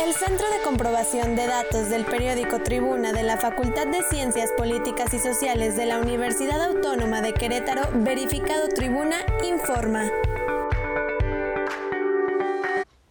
El Centro de Comprobación de Datos del periódico Tribuna de la Facultad de Ciencias Políticas y Sociales de la Universidad Autónoma de Querétaro, verificado Tribuna, informa.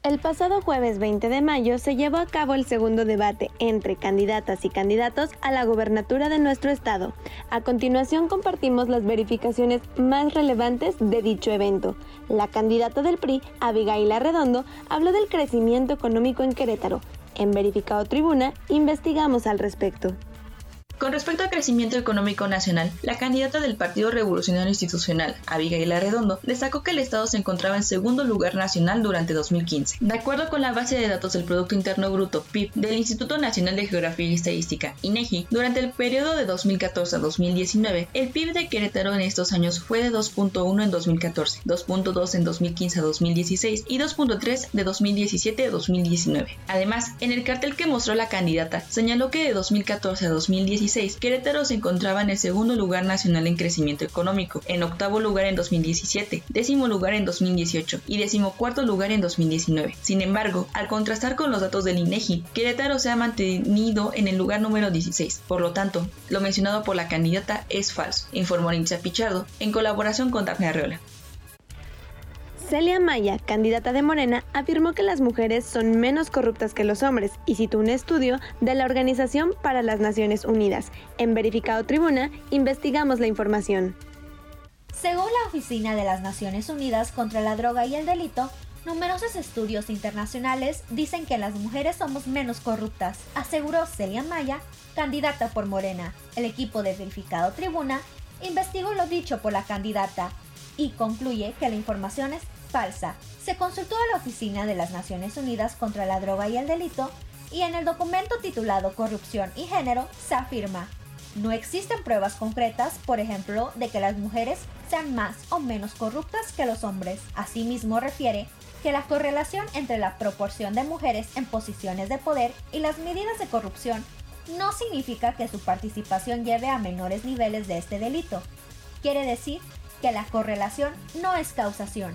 El pasado jueves 20 de mayo se llevó a cabo el segundo debate entre candidatas y candidatos a la gobernatura de nuestro estado. A continuación compartimos las verificaciones más relevantes de dicho evento. La candidata del PRI, Abigail Arredondo, habló del crecimiento económico en Querétaro. En Verificado Tribuna investigamos al respecto. Con respecto al crecimiento económico nacional, la candidata del Partido Revolucionario Institucional, Abigail Arredondo, destacó que el Estado se encontraba en segundo lugar nacional durante 2015. De acuerdo con la base de datos del Producto Interno Bruto, PIB, del Instituto Nacional de Geografía y Estadística, INEGI, durante el periodo de 2014 a 2019, el PIB de Querétaro en estos años fue de 2.1 en 2014, 2.2 en 2015 a 2016 y 2.3 de 2017 a 2019. Además, en el cartel que mostró la candidata, señaló que de 2014 a 2016 Querétaro se encontraba en el segundo lugar nacional en crecimiento económico, en octavo lugar en 2017, décimo lugar en 2018 y decimocuarto lugar en 2019. Sin embargo, al contrastar con los datos del INEGI, Querétaro se ha mantenido en el lugar número 16. Por lo tanto, lo mencionado por la candidata es falso, informó Nincha Pichardo en colaboración con Daphne Arreola. Celia Maya, candidata de Morena, afirmó que las mujeres son menos corruptas que los hombres y citó un estudio de la Organización para las Naciones Unidas. En Verificado Tribuna, investigamos la información. Según la Oficina de las Naciones Unidas contra la Droga y el Delito, numerosos estudios internacionales dicen que las mujeres somos menos corruptas, aseguró Celia Maya, candidata por Morena. El equipo de Verificado Tribuna investigó lo dicho por la candidata y concluye que la información es falsa. Se consultó a la Oficina de las Naciones Unidas contra la Droga y el Delito y en el documento titulado Corrupción y Género se afirma, no existen pruebas concretas, por ejemplo, de que las mujeres sean más o menos corruptas que los hombres. Asimismo refiere que la correlación entre la proporción de mujeres en posiciones de poder y las medidas de corrupción no significa que su participación lleve a menores niveles de este delito. Quiere decir que la correlación no es causación.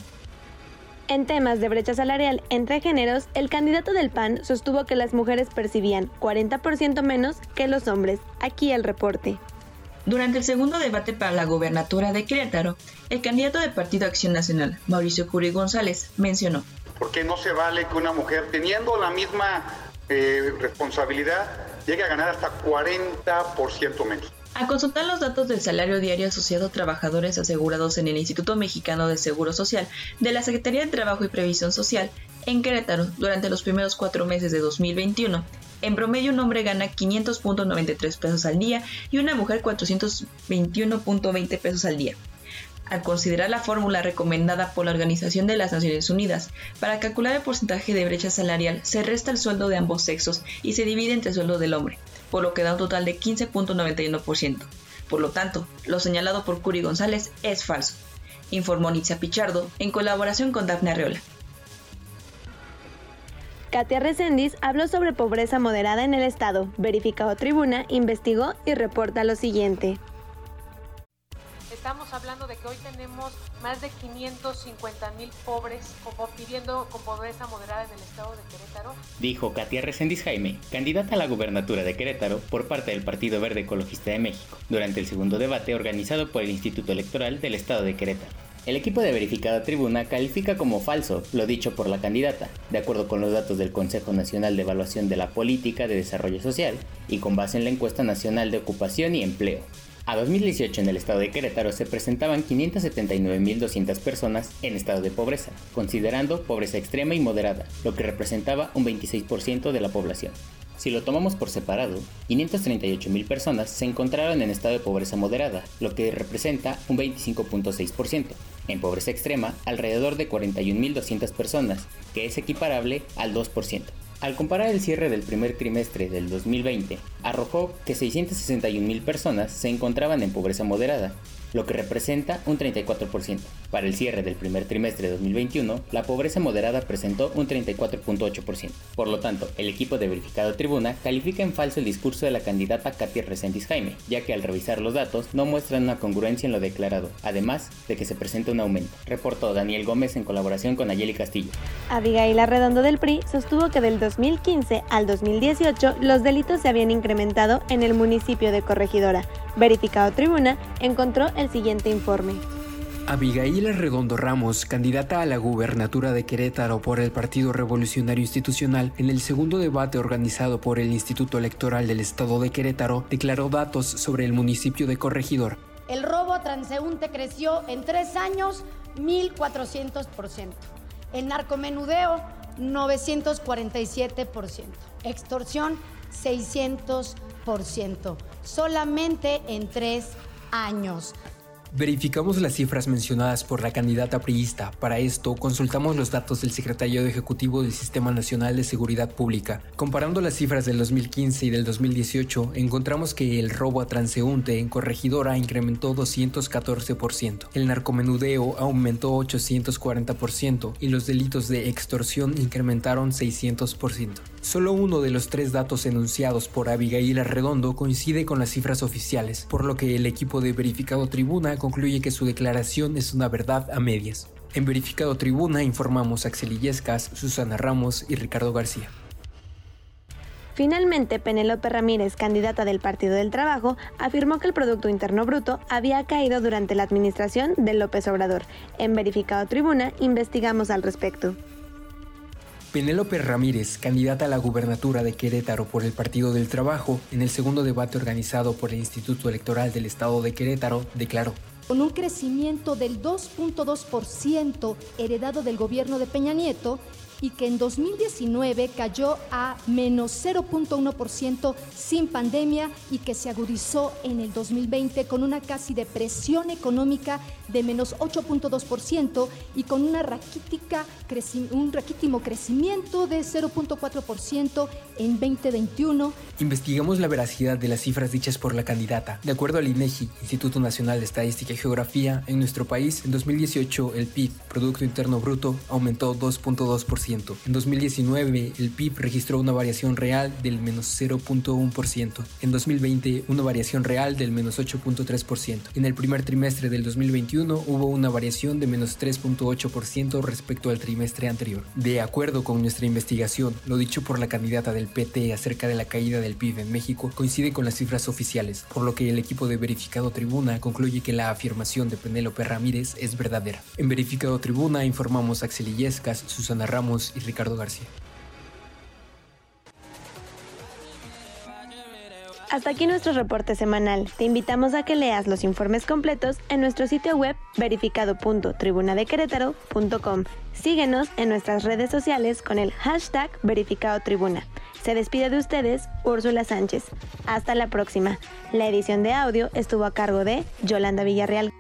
En temas de brecha salarial entre géneros, el candidato del PAN sostuvo que las mujeres percibían 40% menos que los hombres. Aquí el reporte. Durante el segundo debate para la gobernatura de Querétaro, el candidato del Partido Acción Nacional, Mauricio Curi González, mencionó. Porque no se vale que una mujer, teniendo la misma eh, responsabilidad, llegue a ganar hasta 40% menos. Al consultar los datos del salario diario asociado a trabajadores asegurados en el Instituto Mexicano de Seguro Social de la Secretaría de Trabajo y Previsión Social en Querétaro durante los primeros cuatro meses de 2021, en promedio un hombre gana 500.93 pesos al día y una mujer 421.20 pesos al día. Al considerar la fórmula recomendada por la Organización de las Naciones Unidas para calcular el porcentaje de brecha salarial, se resta el sueldo de ambos sexos y se divide entre el sueldo del hombre, por lo que da un total de 15.91%. Por lo tanto, lo señalado por Curi González es falso, informó Nitza Pichardo en colaboración con Daphne Arreola. Katia Resendiz habló sobre pobreza moderada en el Estado. Verificado Tribuna investigó y reporta lo siguiente estamos hablando de que hoy tenemos más de 550 mil pobres como pidiendo con pobreza moderada en el estado de Querétaro. Dijo Katia Resendiz Jaime, candidata a la gubernatura de Querétaro por parte del Partido Verde Ecologista de México, durante el segundo debate organizado por el Instituto Electoral del estado de Querétaro. El equipo de verificada tribuna califica como falso lo dicho por la candidata, de acuerdo con los datos del Consejo Nacional de Evaluación de la Política de Desarrollo Social y con base en la encuesta nacional de ocupación y empleo. A 2018 en el estado de Querétaro se presentaban 579.200 personas en estado de pobreza, considerando pobreza extrema y moderada, lo que representaba un 26% de la población. Si lo tomamos por separado, 538.000 personas se encontraron en estado de pobreza moderada, lo que representa un 25.6%. En pobreza extrema, alrededor de 41.200 personas, que es equiparable al 2%. Al comparar el cierre del primer trimestre del 2020, arrojó que 661.000 personas se encontraban en pobreza moderada, lo que representa un 34%. Para el cierre del primer trimestre de 2021, la pobreza moderada presentó un 34.8%. Por lo tanto, el equipo de verificado tribuna califica en falso el discurso de la candidata Katia Resendiz Jaime, ya que al revisar los datos no muestran una congruencia en lo declarado, además de que se presenta un aumento, reportó Daniel Gómez en colaboración con Ayeli Castillo. Abigail Arredondo del PRI sostuvo que del 2015 al 2018 los delitos se habían incrementado en el municipio de Corregidora. Verificado Tribuna encontró el siguiente informe. Abigail Arredondo Ramos, candidata a la gubernatura de Querétaro por el Partido Revolucionario Institucional, en el segundo debate organizado por el Instituto Electoral del Estado de Querétaro, declaró datos sobre el municipio de Corregidor. El robo a transeúnte creció en tres años 1.400%. El narcomenudeo, 947%. Extorsión, 600%. Solamente en tres años. Verificamos las cifras mencionadas por la candidata priista. Para esto, consultamos los datos del Secretariado Ejecutivo del Sistema Nacional de Seguridad Pública. Comparando las cifras del 2015 y del 2018, encontramos que el robo a transeúnte en corregidora incrementó 214%, el narcomenudeo aumentó 840% y los delitos de extorsión incrementaron 600%. Solo uno de los tres datos enunciados por Abigail Arredondo coincide con las cifras oficiales, por lo que el equipo de verificado tribuna concluye que su declaración es una verdad a medias. En Verificado Tribuna informamos a Axel Illescas, Susana Ramos y Ricardo García. Finalmente, Penélope Ramírez, candidata del Partido del Trabajo, afirmó que el Producto Interno Bruto había caído durante la administración de López Obrador. En Verificado Tribuna investigamos al respecto. Penélope Ramírez, candidata a la gubernatura de Querétaro por el Partido del Trabajo, en el segundo debate organizado por el Instituto Electoral del Estado de Querétaro, declaró. Con un crecimiento del 2.2% heredado del gobierno de Peña Nieto, y que en 2019 cayó a menos 0.1% sin pandemia y que se agudizó en el 2020 con una casi depresión económica de menos 8.2% y con una raquítica, un raquítimo crecimiento de 0.4% en 2021. Investigamos la veracidad de las cifras dichas por la candidata. De acuerdo al INEGI, Instituto Nacional de Estadística y Geografía, en nuestro país en 2018 el PIB, Producto Interno Bruto, aumentó 2.2%. En 2019, el PIB registró una variación real del menos 0.1%. En 2020, una variación real del menos 8.3%. En el primer trimestre del 2021 hubo una variación de menos 3.8% respecto al trimestre anterior. De acuerdo con nuestra investigación, lo dicho por la candidata del PT acerca de la caída del PIB en México coincide con las cifras oficiales, por lo que el equipo de Verificado Tribuna concluye que la afirmación de Penélope Ramírez es verdadera. En Verificado Tribuna informamos a Axel Illescas, Susana Ramos, y Ricardo García. Hasta aquí nuestro reporte semanal. Te invitamos a que leas los informes completos en nuestro sitio web verificado.tribunadequerétaro.com. Síguenos en nuestras redes sociales con el hashtag verificadotribuna. Se despide de ustedes Úrsula Sánchez. Hasta la próxima. La edición de audio estuvo a cargo de Yolanda Villarreal.